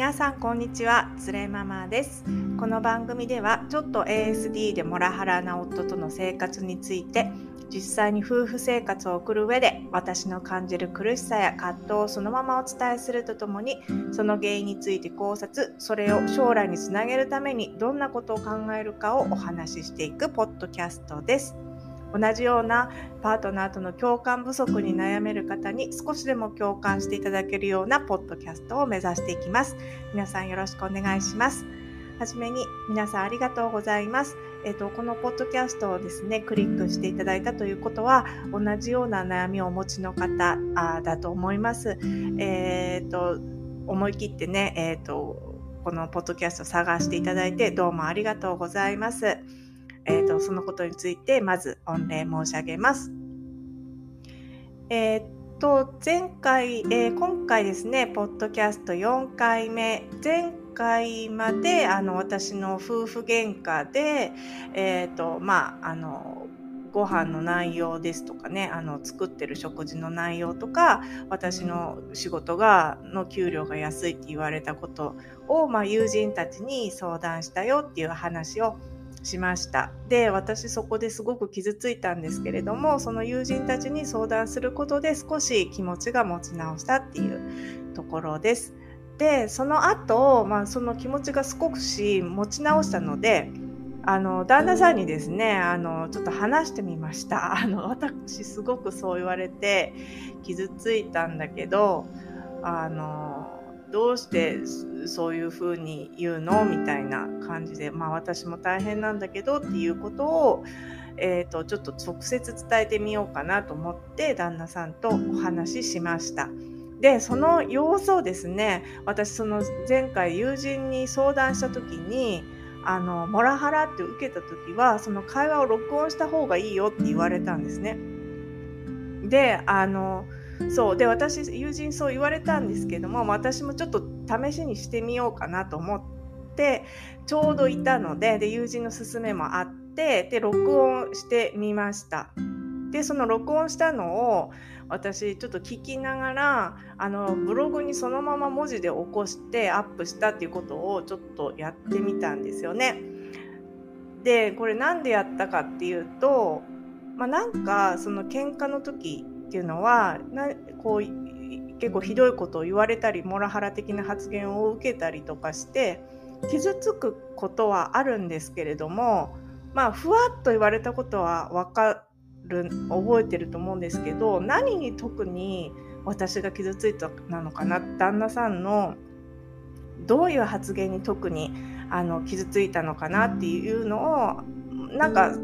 皆さんこんにちはつれママですこの番組ではちょっと ASD でモラハラな夫との生活について実際に夫婦生活を送る上で私の感じる苦しさや葛藤をそのままお伝えするとともにその原因について考察それを将来につなげるためにどんなことを考えるかをお話ししていくポッドキャストです。同じようなパートナーとの共感不足に悩める方に少しでも共感していただけるようなポッドキャストを目指していきます。皆さんよろしくお願いします。はじめに皆さんありがとうございます。えっ、と、このポッドキャストをですね、クリックしていただいたということは、同じような悩みをお持ちの方あだと思います。えっ、と、思い切ってね、えっ、と、このポッドキャストを探していただいて、どうもありがとうございます。そのことについてまず御礼申し上げます。えっ、と前回、えー、今回ですねポッドキャスト4回目前回まであの私の夫婦喧嘩でえっ、とまああのご飯の内容ですとかねあの作ってる食事の内容とか私の仕事がの給料が安いって言われたことを、まあ、友人たちに相談したよっていう話をしました。で私そこですごく傷ついたんですけれどもその友人たちに相談することで少し気持ちが持ち直したっていうところです。でその後、まあその気持ちが少し持ち直したのであの旦那さんにですねあのちょっと話してみました。あの私すごくそう言われて傷ついたんだけどあのどうしてそういうふうに言うの？みたいな感じで、まあ私も大変なんだけどっていうことを、えーと、ちょっと直接伝えてみようかなと思って旦那さんとお話ししました。でその様子をですね私その前回友人に相談した時にあのモラハラって受けた時はその会話を録音した方がいいよって言われたんですね。であのそうで私友人そう言われたんですけども私もちょっと試しにしてみようかなと思ってちょうどいたのでで友人の勧めもあってで録音してみましたでその録音したのを私ちょっと聞きながらあのブログにそのまま文字で起こしてアップしたっていうことをちょっとやってみたんですよね。でこれ何でやったかっていうと、まあ、なんかその喧嘩の時っていうのはなこう結構ひどいことを言われたりモラハラ的な発言を受けたりとかして傷つくことはあるんですけれどもまあふわっと言われたことは分かる覚えてると思うんですけど何に特に私が傷ついたなのかな旦那さんのどういう発言に特にあの傷ついたのかなっていうのをなんか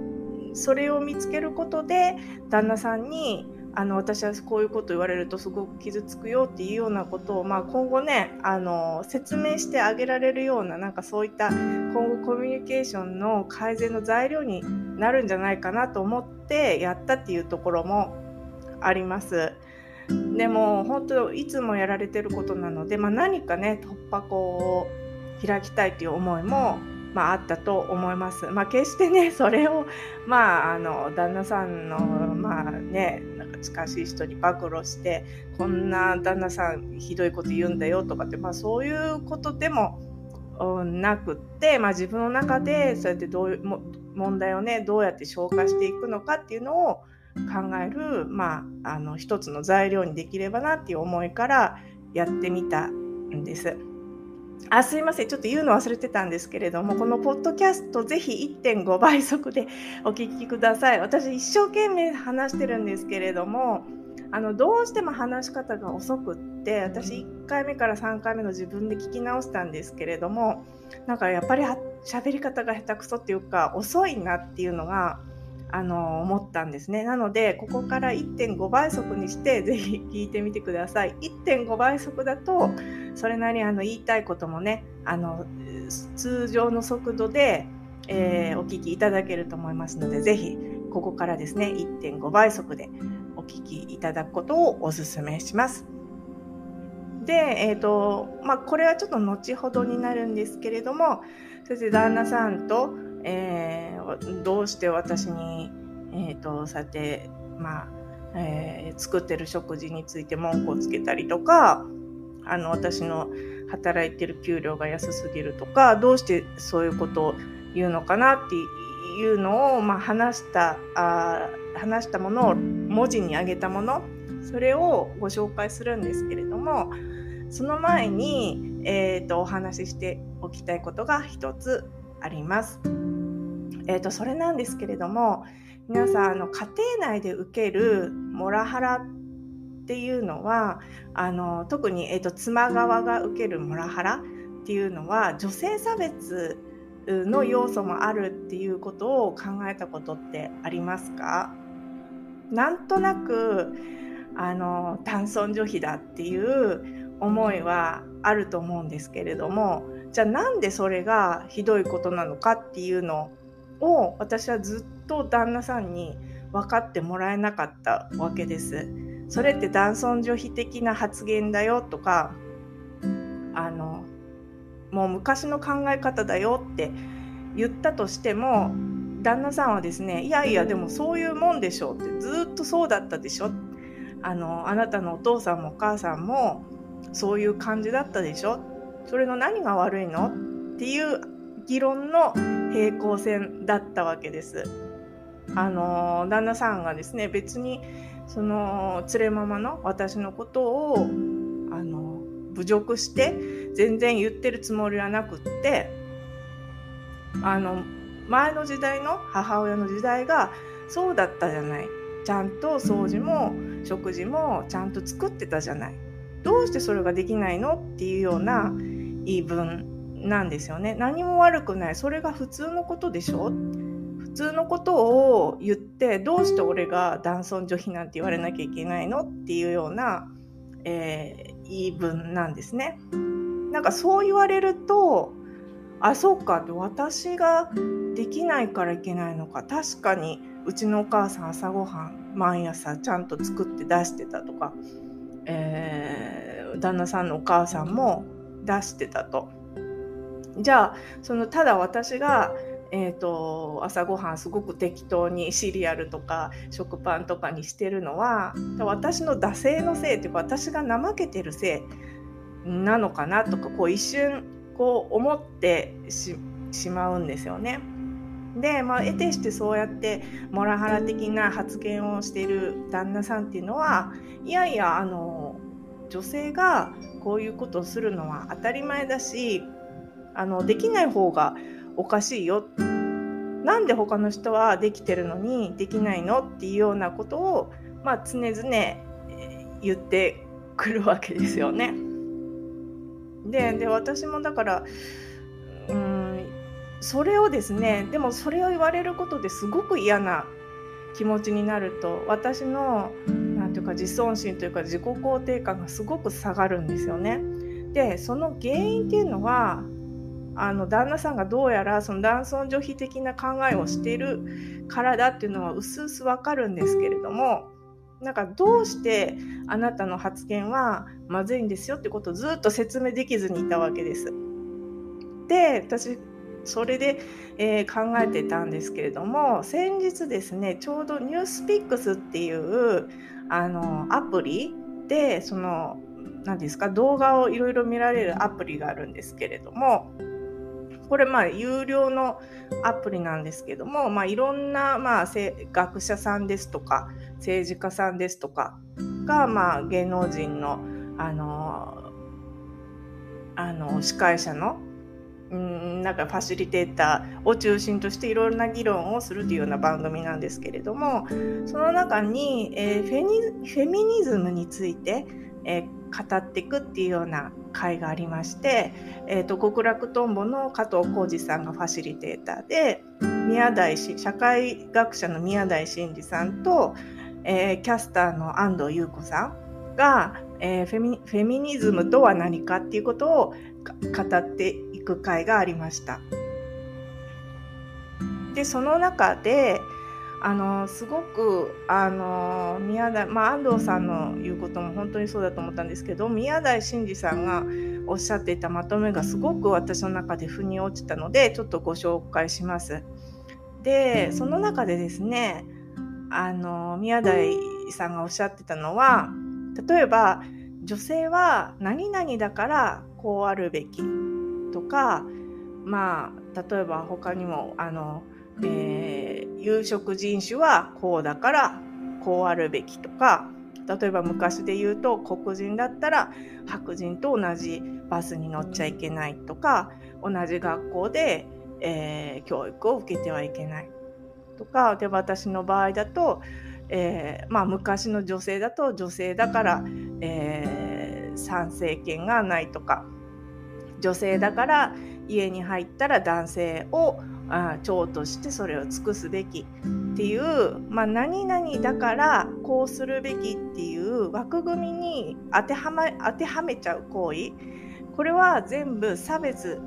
それを見つけることで旦那さんにあの私はこういうこと言われるとすごく傷つくよっていうようなことを、まあ、今後ねあの説明してあげられるようななんかそういった今後コミュニケーションの改善の材料になるんじゃないかなと思ってやったっていうところもあります。でも本当いつもやられてることなので、まあ、何かね突破口を開きたいという思いもまあ、あったと思います。まあ、決してね、それを、まあ、あの、旦那さんの、まあね、なんか近しい人に暴露して、こんな旦那さんひどいこと言うんだよとかって、まあ、そういうことでもなくって、まあ、自分の中で、そうやってどういう問題をね、どうやって消化していくのかっていうのを考える、まあ、あの、一つの材料にできればなっていう思いからやってみたんです。あすいません。ちょっと言うの忘れてたんですけれどもこのポッドキャストぜひ1.5倍速でお聞きください。私一生懸命話してるんですけれどもあのどうしても話し方が遅くって私1回目から3回目の自分で聞き直したんですけれどもなんかやっぱり喋り方が下手くそっていうか遅いなっていうのがあの思ったんですね。なのでここから1.5倍速にしてぜひ聞いてみてください。1.5倍速だとそれなりにあの言いたいこともねあの通常の速度で、えー、お聞きいただけると思いますのでぜひここからですね1.5倍速でお聞きいただくことをお勧めします。で、えーとまあ、これはちょっと後ほどになるんですけれども先生旦那さんとえー、どうして私に、えーと、そうやって、まあえー、作ってる食事について文句をつけたりとかあの私の働いてる給料が安すぎるとかどうしてそういうことを言うのかなっていうのを、まあ、話したあ話したものを文字に上げたものそれをご紹介するんですけれどもその前に、えーと、お話ししておきたいことが一つあります。えーと、それなんですけれども皆さんあの家庭内で受けるモラハラっていうのはあの特に、えーと、妻側が受けるモラハラっていうのは女性差別の要素もあるっていうことを考えたことってありますか？なんとなくあの男尊女卑だっていう思いはあると思うんですけれどもじゃあなんでそれがひどいことなのかっていうのを私はずっと旦那さんに分かってもらえなかったわけです。それって男尊女卑的な発言だよとかあのもう昔の考え方だよって言ったとしても旦那さんはですねいやいやでもそういうもんでしょうってずっとそうだったでしょ。あのあなたのお父さんもお母さんもそういう感じだったでしょ。それの何が悪いの？っていう議論の平行線だったわけです。あの旦那さんがですね別にその連れママの私のことをあの侮辱して全然言ってるつもりはなくってあの前の時代の母親の時代がそうだったじゃない。ちゃんと掃除も食事もちゃんと作ってたじゃない。どうしてそれができないの？っていうような言い分。なんですよね。何も悪くない。それが普通のことでしょ？普通のことを言ってどうして俺が男尊女卑なんて言われなきゃいけないの？っていうような、えー、言い分なんですね。なんかそう言われるとあそうかって私ができないからいけないのか。確かにうちのお母さん朝ごはん毎朝ちゃんと作って出してたとか、えー、旦那さんのお母さんも出してたと。じゃあそのただ私がえーと、朝ごはんすごく適当にシリアルとか食パンとかにしてるのは私の惰性のせいというか私が怠けてるせいなのかなとかこう一瞬こう思ってしまうんですよね。で、まあ、得てしてそうやってモラハラ的な発言をしている旦那さんっていうのはいやいやあの女性がこういうことをするのは当たり前だしあのできない方がおかしいよなんで他の人はできてるのにできないのっていうようなことを、まあ、常々言ってくるわけですよね。でで私もだからうんそれをですねでもそれを言われることですごく嫌な気持ちになると私の何ていうか自尊心というか自己肯定感がすごく下がるんですよね。でその原因っていうのはあの旦那さんがどうやらその男尊女卑的な考えをしているからだっていうのはうすうすわかるんですけれどもなんかどうしてあなたの発言はまずいんですよってことをずっと説明できずにいたわけです。で私それで、えー、考えてたんですけれども先日ですねちょうどニュースピックスっていうあのアプリでその何ですか動画をいろいろ見られるアプリがあるんですけれどもこれまあ有料のアプリなんですけども、まあ、いろんなまあ学者さんですとか政治家さんですとかがまあ芸能人のあのあの司会者のんなんかファシリテーターを中心としていろいろな議論をするというような番組なんですけれどもその中に、えー、フェニフェミニズムについて、えー、語っていくっていうような会がありまして、えーと、極楽とんぼの加藤浩二さんがファシリテーターで宮台社会学者の宮台真司さんと、えー、キャスターの安藤優子さんが、えー、フェミフェミニズムとは何かっていうことを語っていく会がありました。でその中であのすごくあの宮台、まあ、安藤さんの言うことも本当にそうだと思ったんですけど宮台真司さんがおっしゃっていたまとめがすごく私の中で腑に落ちたのでちょっとご紹介します。でその中でですねあの宮台さんがおっしゃってたのは例えば女性は何々だからこうあるべきとかまあ例えば他にもあの、えー、有色人種はこうだからこうあるべきとか例えば昔で言うと黒人だったら白人と同じバスに乗っちゃいけないとか同じ学校で、えー、教育を受けてはいけないとかで私の場合だと、えー、まあ、昔の女性だと女性だから、えー、参政権がないとか女性だから家に入ったら男性をあ長としてそれを尽くすべきっていう、まあ、何々だからこうするべきっていう枠組みに当ては,、ま、当てはめちゃう行為これは全部差別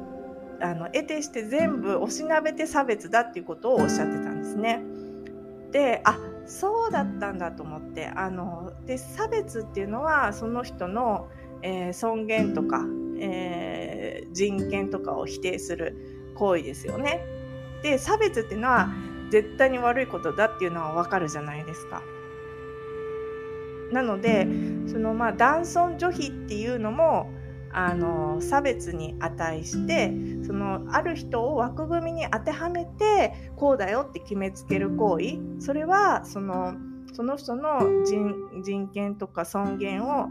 あの得てして全部おしなべて差別だっていうことをおっしゃってたんですね。であそうだったんだと思ってあので差別っていうのはその人の、えー、尊厳とか、えー、人権とかを否定する行為ですよね。で差別っていうのは絶対に悪いことだっていうのはわかるじゃないですか。なのでそのまあ男尊女卑っていうのもあの差別に値してそのある人を枠組みに当てはめてこうだよって決めつける行為それはそのその人の人権とか尊厳を、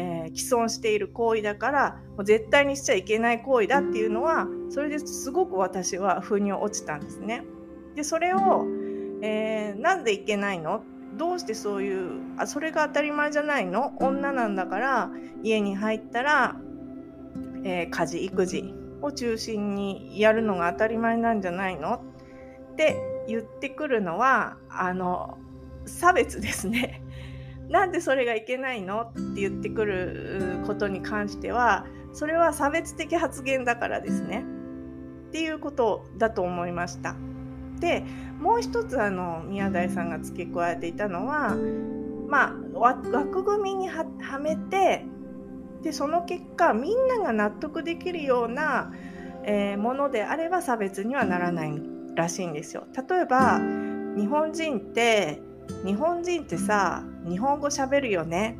えー、既存している行為だからもう絶対にしちゃいけない行為だっていうのはそれですごく私は腑に落ちたんですね。でそれを、えー、なんでいけないの？どうしてそういうあそれが当たり前じゃないの？女なんだから家に入ったらえー、家事育児を中心にやるのが当たり前なんじゃないの？って言ってくるのはあの差別ですね。なんでそれがいけないの？って言ってくることに関してはそれは差別的発言だからですねっていうことだと思いました。でもう一つあの宮台さんが付け加えていたのはまあ枠組みにはめてでその結果みんなが納得できるような、えー、ものであれば差別にはならないらしいんですよ。例えば日本人って日本人ってさ日本語喋るよね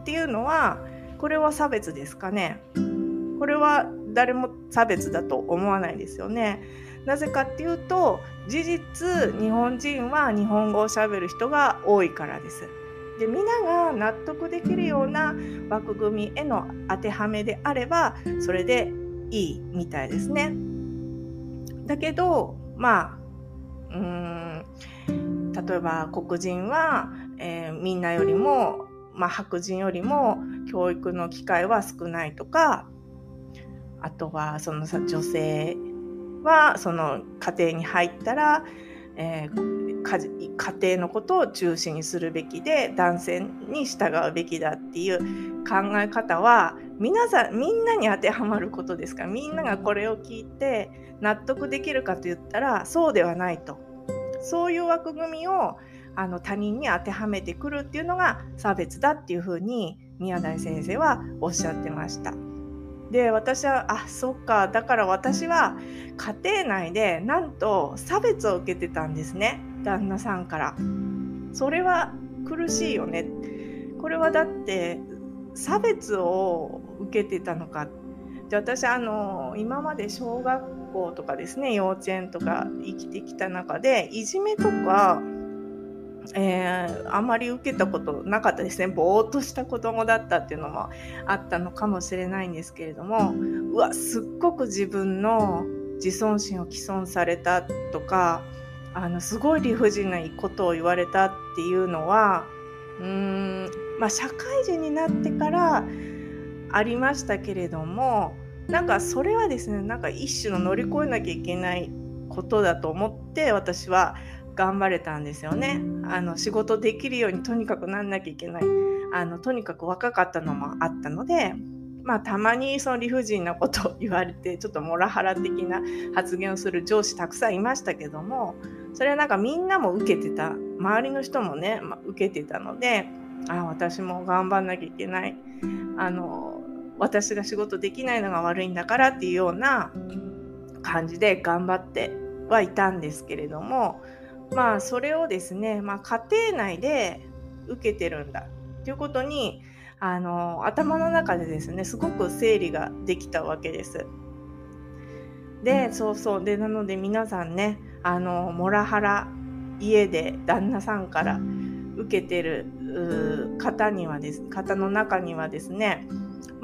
っていうのはこれは差別ですかねこれは誰も差別だと思わないですよね。なぜかっていうと事実日本人は日本語をしゃべる人が多いからです。で皆が納得できるような枠組みへの当てはめであればそれでいいみたいですね。だけどまあうーん例えば黒人は、えー、みんなよりも、まあ、白人よりも教育の機会は少ないとかあとはそのさ女性はその家庭に入ったら、えー家庭のことを中心にするべきで男性に従うべきだっていう考え方は皆さんみんなに当てはまることですか？らみんながこれを聞いて納得できるかと言ったらそうではないとそういう枠組みをあの他人に当てはめてくるっていうのが差別だっていうふうに宮台先生はおっしゃってました。で私はあそっか。だから私は家庭内でなんと差別を受けてたんですね。旦那さんから。それは苦しいよね。これはだって差別を受けてたのかっで私あの今まで小学校とかですね幼稚園とか生きてきた中でいじめとかえー、あまり受けたことなかったですね。ぼーっとした子供だったっていうのもあったのかもしれないんですけれどもうわすっごく自分の自尊心を毀損されたとかあのすごい理不尽なことを言われたっていうのはうーん、まあ、社会人になってからありましたけれどもなんかそれはですねなんか一種の乗り越えなきゃいけないことだと思って私は頑張れたんですよね。あの仕事できるようにとにかくなんなきゃいけないあのとにかく若かったのもあったので、まあ、たまにその理不尽なことを言われてちょっとモラハラ的な発言をする上司たくさんいましたけどもそれはなんかみんなも受けてた周りの人もね、まあ、受けてたのであ私も頑張んなきゃいけないあの私が仕事できないのが悪いんだからっていうような感じで頑張ってはいたんですけれどもまあそれをですね、まあ、家庭内で受けてるんだっていうことにあの頭の中でですねすごく整理ができたわけです。でそうそうでなので皆さんねあのモラハラ家で旦那さんから受けてる方にはです方の中にはですね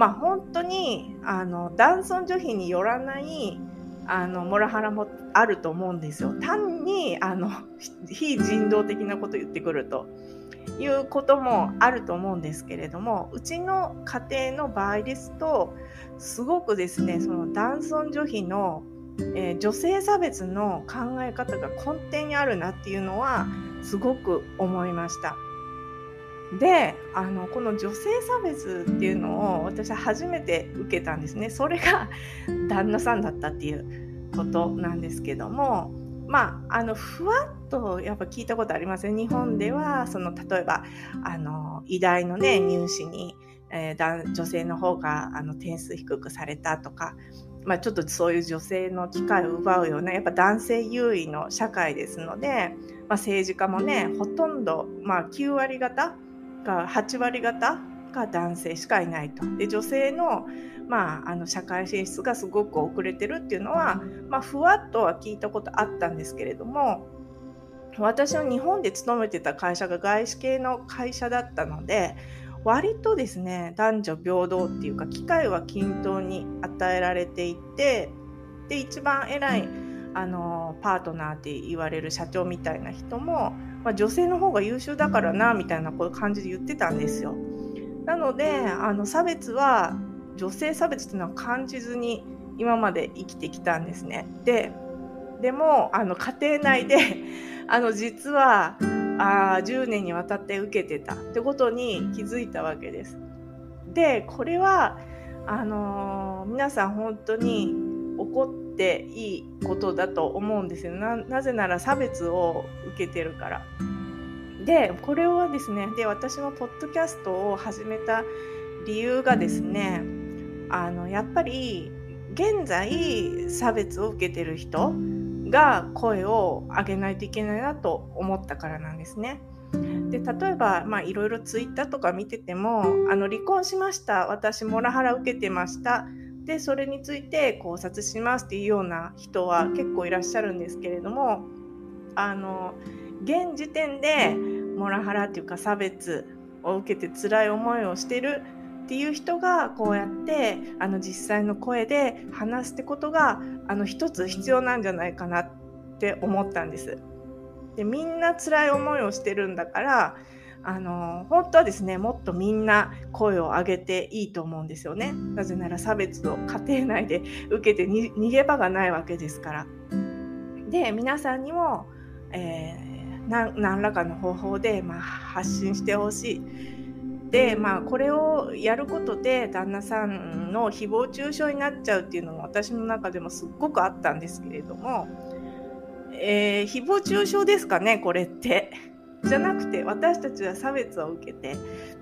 まあ本当にあの男尊女卑によらないあのモラハラもあると思うんですよ。単にあの 非人道的なこと言ってくるということもあると思うんですけれどもうちの家庭の場合ですとすごくですねその男尊女卑の、えー、女性差別の考え方が根底にあるなっていうのはすごく思いました。であのこの女性差別っていうのを私は初めて受けたんですね。それが 旦那さんだったっていうことなんですけどもまああのふわっとやっぱ聞いたことありますね日本ではその例えばあの医大のね入試に、えー、女性の方があの点数低くされたとかまあ、ちょっとそういう女性の機会を奪うようなやっぱ男性優位の社会ですので、まあ、政治家もねほとんど、まあ、9割方が8割方が男性しかいないと。で女性の,、まあ、あの社会進出がすごく遅れてるっていうのは、まあ、ふわっとは聞いたことあったんですけれども私は日本で勤めてた会社が外資系の会社だったので割とですね男女平等っていうか機会は均等に与えられていてで一番偉いあのパートナーって言われる社長みたいな人もまあ、女性の方が優秀だからなみたいな感じで言ってたんですよ。なのであの差別は女性差別っていうのは感じずに今まで生きてきたんですね。ででもあの家庭内であの実はあ10年にわたって受けてたってことに気づいたわけです。でこれはあのー、皆さん本当に怒っていいことだと思うんですよ。なぜなら差別を受けてるから。でこれはですねで私もポッドキャストを始めた理由がですねあのやっぱり現在差別を受けてる人が声を上げないといけないなと思ったからなんですね。で例えばいろいろツイッターとか見ててもあの離婚しました。私モラハラ受けてました。でそれについて考察しますっていうような人は結構いらっしゃるんですけれどもあの現時点でモラハラっていうか差別を受けて辛い思いをしてるっていう人がこうやってあの実際の声で話すってことがあの一つ必要なんじゃないかなって思ったんです。でみんな辛い思いをしてるんだからあの本当はですねもっとみんな声を上げていいと思うんですよね。なぜなら差別を家庭内で受けて逃げ場がないわけですから。で皆さんにも、えー、何らかの方法で、まあ、発信してほしい。でまあこれをやることで旦那さんの誹謗中傷になっちゃうっていうのも私の中でもすっごくあったんですけれども、えー、誹謗中傷ですかねこれって。じゃなくて私たちは差別を受けて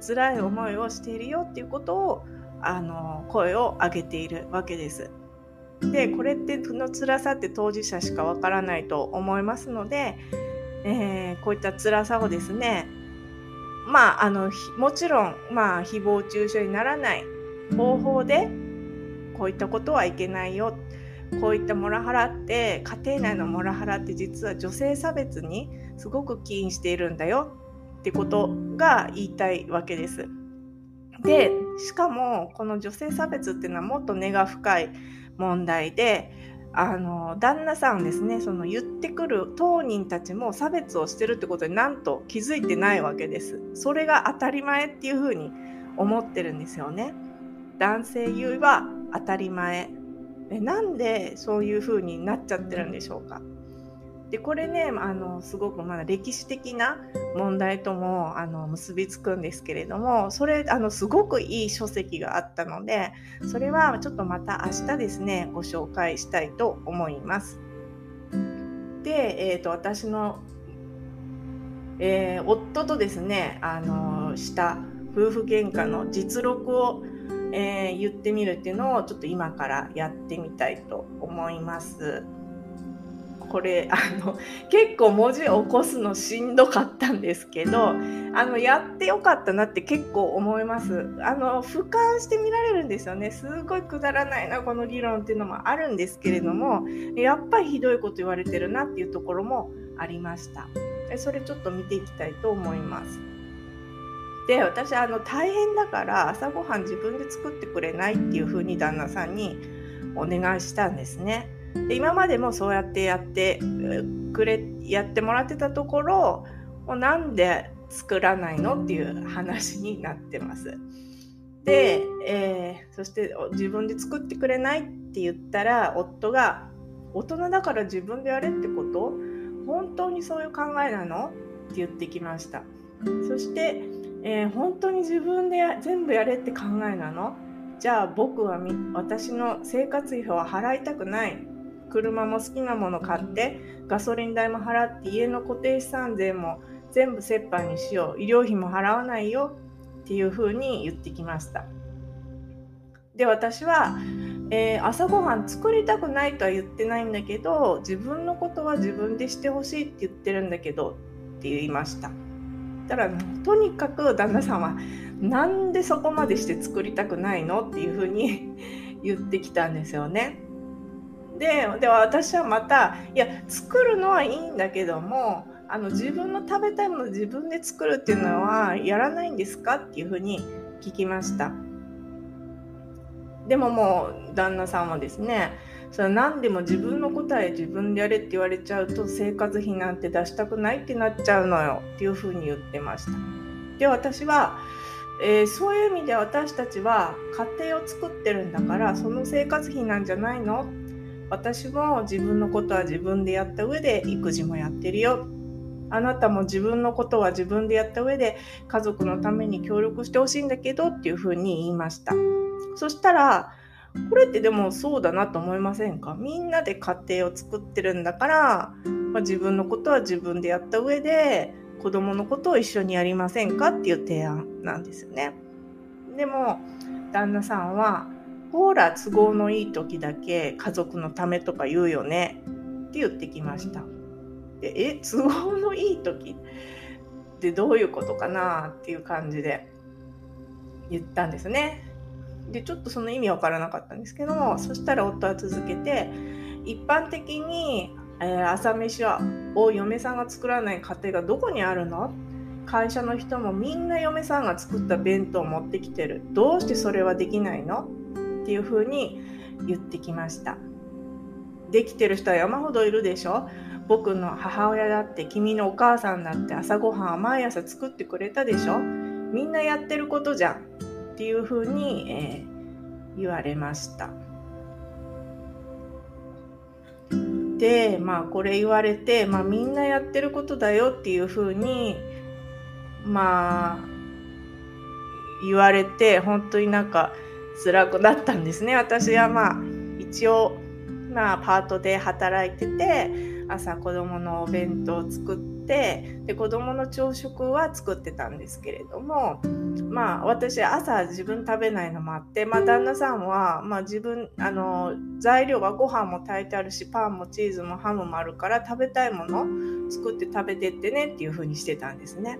辛い思いをしているよっていうことをあの声を上げているわけです。でこれってその辛さって当事者しかわからないと思いますので、えー、こういった辛さをですねまああのもちろん、まあ、誹謗中傷にならない方法でこういったことはいけないよこういったモラハラって家庭内のモラハラって実は女性差別にすごく起因しているんだよってことが言いたいわけです。でしかもこの女性差別っていうのはもっと根が深い問題であの旦那さんですねその言ってくる当人たちも差別をしてるってことになんと気づいてないわけです。それが当たり前っていうふうに思ってるんですよね。男性優位は当たり前なんでそういう風になっちゃってるんでしょうか？でこれねあのすごくまだ歴史的な問題ともあの結びつくんですけれどもそれあのすごくいい書籍があったのでそれはちょっとまた明日ですねご紹介したいと思います。で、えーと、私の、えー、夫とですねあのした夫婦喧嘩の実録をえー、言ってみるっていうのをちょっと今からやってみたいと思います。これあの結構文字起こすのしんどかったんですけどあのやってよかったなって結構思います。あの俯瞰して見られるんですよね。すごいくだらないなこの議論っていうのもあるんですけれどもやっぱりひどいこと言われてるなっていうところもありました。それちょっと見ていきたいと思います。で私あの大変だから朝ごはん自分で作ってくれないっていう風に旦那さんにお願いしたんですね。で今までもそうやってやってくれやってもらってたところもうなんで作らないのっていう話になってます。で、えー、そして自分で作ってくれないって言ったら夫が「大人だから自分でやれってこと？本当にそういう考えなの?」って言ってきました。そしてえー、本当に自分で全部やれって考えなの？じゃあ僕は私の生活費は払いたくない車も好きなもの買ってガソリン代も払って家の固定資産税も全部折半にしよう。医療費も払わないよ。っていうふうに言ってきました。で私は、えー、朝ごはん作りたくないとは言ってないんだけど自分のことは自分でしてほしいって言ってるんだけどって言いました。たらとにかく旦那さんはなんでそこまでして作りたくないの？っていうふうに 言ってきたんですよね。でで私はまたいや作るのはいいんだけどもあの自分の食べたいもの自分で作るっていうのはやらないんですかっていうふうに聞きました。でももう旦那さんはですねそれ何でも自分の答え自分でやれって言われちゃうと生活費なんて出したくないってなっちゃうのよっていうふうに言ってました。で私は、えー、そういう意味で私たちは家庭を作ってるんだからその生活費なんじゃないの私も自分のことは自分でやった上で育児もやってるよ。あなたも自分のことは自分でやった上で家族のために協力してほしいんだけどっていうふうに言いました。そしたらこれってでもそうだなと思いませんか？みんなで家庭を作ってるんだから、まあ、自分のことは自分でやった上で子供のことを一緒にやりませんかっていう提案なんですよね。でも旦那さんはほら都合のいい時だけ家族のためとか言うよね。って言ってきました。でえ都合のいい時ってどういうことかな？っていう感じで言ったんですね。でちょっとその意味わからなかったんですけどもそしたら夫は続けて一般的に、えー、朝飯はを嫁さんが作らない家庭がどこにあるの？会社の人もみんな嫁さんが作った弁当を持ってきてる。どうしてそれはできないの？っていうふうに言ってきました。できてる人は山ほどいるでしょ。僕の母親だって君のお母さんだって朝ごはんは毎朝作ってくれたでしょ。みんなやってることじゃん。っていうふうに、えー、言われました。でまあこれ言われて、まあ、みんなやってることだよ。っていうふうにまあ言われて本当になんか辛くなったんですね私はまあ一応まあパートで働いてて朝子供のお弁当を作っててで子供の朝食は作ってたんですけれどもまあ私朝自分食べないのもあって、まあ、旦那さんは、まあ、自分あの材料はご飯も炊いてあるしパンもチーズもハムもあるから食べたいもの作って食べてってねっていう風にしてたんですね。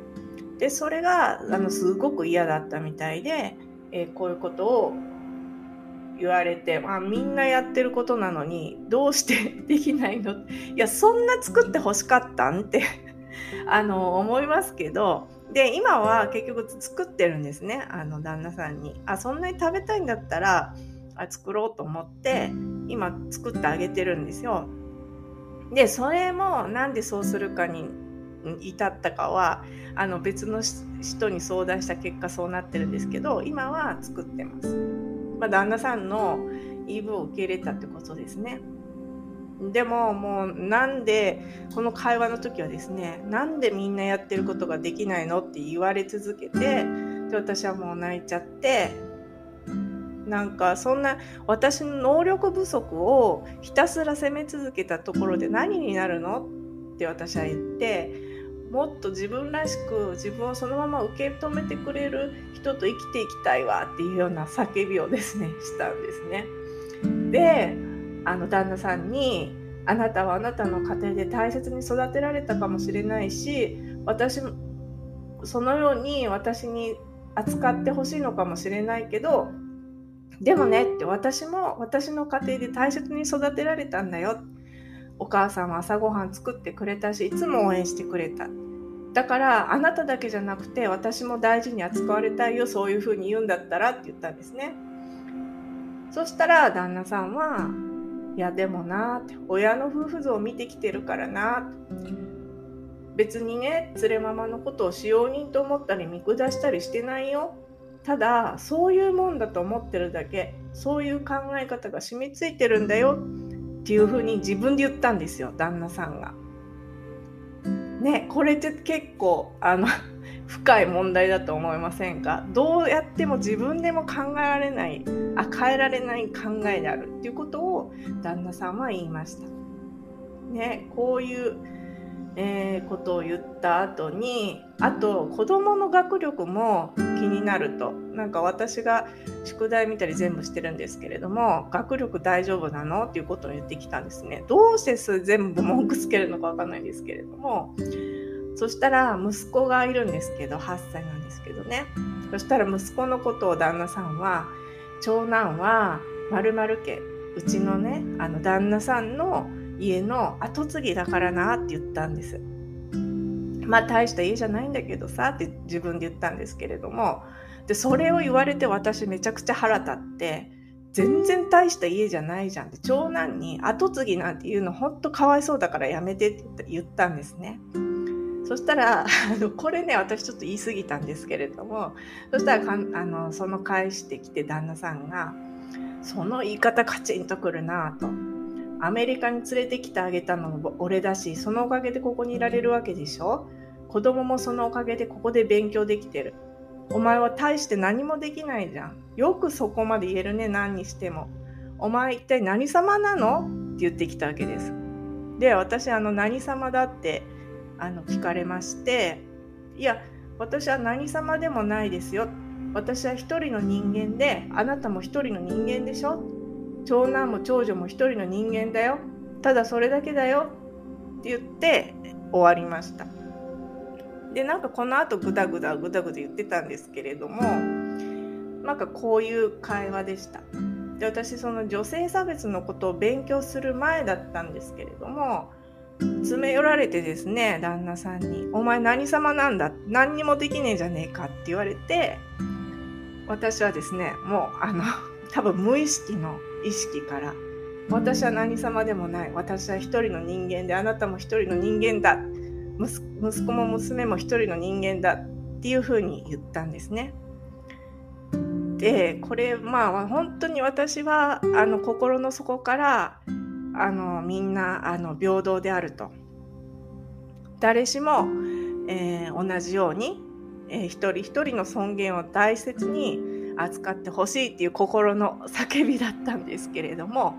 でそれがあのすごく嫌だったみたいで、えー、こういうことを言われて、まあ、みんなやってることなのにどうして できないの？いやそんな作って欲しかったん？って あの思いますけどで今は結局作ってるんですねあの旦那さんに。あそんなに食べたいんだったらあ作ろうと思って今作ってあげてるんですよ。でそれもなんでそうするかに至ったかはあの別の人に相談した結果そうなってるんですけど今は作ってます、まあ、旦那さんの言い分を受け入れたってことですね。でももうなんでこの会話の時はですねなんでみんなやってることができないのって言われ続けてで私はもう泣いちゃってなんかそんな私の能力不足をひたすら責め続けたところで何になるのって私は言ってもっと自分らしく自分をそのまま受け止めてくれる人と生きていきたいわっていうような叫びをですねしたんですね。であの旦那さんにあなたはあなたの家庭で大切に育てられたかもしれないし私そのように私に扱ってほしいのかもしれないけどでもねって私も私の家庭で大切に育てられたんだよってお母さんは朝ごはん作ってくれたしいつも応援してくれた。だからあなただけじゃなくて私も大事に扱われたいよそういうふうに言うんだったらって言ったんですね。そしたら旦那さんはいやでもなって親の夫婦像を見てきてるからな。別にね連れママのことを使用人と思ったり見下したりしてないよ。ただそういうもんだと思ってるだけ。そういう考え方が染みついてるんだよ。っていうふうに自分で言ったんですよ旦那さんが。ねこれって結構あの 深い問題だと思いませんか？どうやっても自分でも考えられないあ変えられない考えであるっていうことを旦那さんは言いました。ねこういうえー、ことを言った後にあと子どもの学力も気になると。なんか私が宿題見たり全部してるんですけれども学力大丈夫なの？っていうことを言ってきたんですね。どうして全部文句つけるのかわかんないんですけれども。そしたら息子がいるんですけど8歳なんですけどね。そしたら息子のことを旦那さんは長男は〇〇家うちのねあの旦那さんの家の跡継ぎだからなって言ったんです。まあ大した家じゃないんだけどさって自分で言ったんですけれどもでそれを言われて私めちゃくちゃ腹立って全然大した家じゃないじゃんって長男に後継ぎなんて言うのほんとかわいそうだからやめてって言ったんですね。そしたら、あのこれね、私ちょっと言い過ぎたんですけれども、そしたらかんあのその返してきて旦那さんが、その言い方カチンとくるなと。アメリカに連れてきてあげたのも俺だし、そのおかげでここにいられるわけでしょ？子供もそのおかげでここで勉強できてる。お前は大して何もできないじゃん。よくそこまで言えるね、何にしても。お前一体何様なの？って言ってきたわけです。で、私、あの、何様だってあの聞かれまして、いや、私は何様でもないですよ。私は一人の人間で、あなたも一人の人間でしょ？長男も長女も一人の人間だよ。ただそれだけだよ。って言って終わりました。でなんかこのあとグダグダグダグダ言ってたんですけれどもなんかこういう会話でした。で私その女性差別のことを勉強する前だったんですけれども詰め寄られてですね旦那さんに「お前何様なんだ？何にもできねえじゃねえか」って言われて私はですねもうあの多分無意識の意識から。私は何様でもない。私は一人の人間であなたも一人の人間だ。息子も娘も一人の人間だ。っていうふうに言ったんですね。でこれまあ本当に私はあの心の底からあのみんなあの平等であると。誰しも、えー、同じように、えー、一人一人の尊厳を大切に扱ってほしいっていう心の叫びだったんですけれども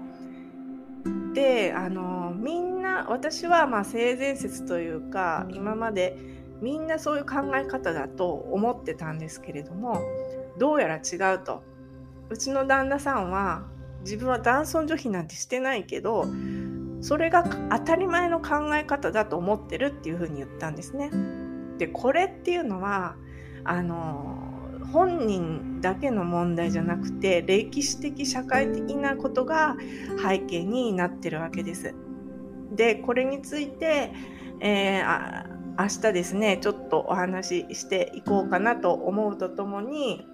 であのみんな私はまあ性善説というか今までみんなそういう考え方だと思ってたんですけれどもどうやら違うとうちの旦那さんは自分は男尊女卑なんてしてないけどそれが当たり前の考え方だと思ってるっていうふうに言ったんですね。でこれっていうのはあの本人だけの問題じゃなくて歴史的社会的なことが背景になってるわけです。でこれについて、えー、明日ですねちょっとお話ししていこうかなと思うとともに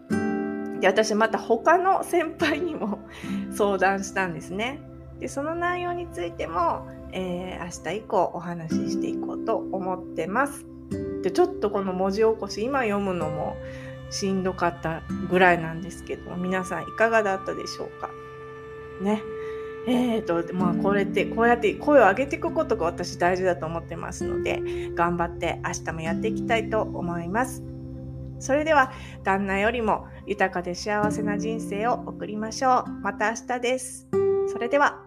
で私また他の先輩にも 相談したんですね。でその内容についても、えー、明日以降お話ししていこうと思ってます。でちょっとこの文字起こし今読むのもしんどかったぐらいなんですけど皆さんいかがだったでしょうか？ねえーとまあ、これってこうやって声を上げていくことが私大事だと思ってますので頑張って明日もやっていきたいと思います。それでは旦那よりも豊かで幸せな人生を送りましょう。また明日です。それでは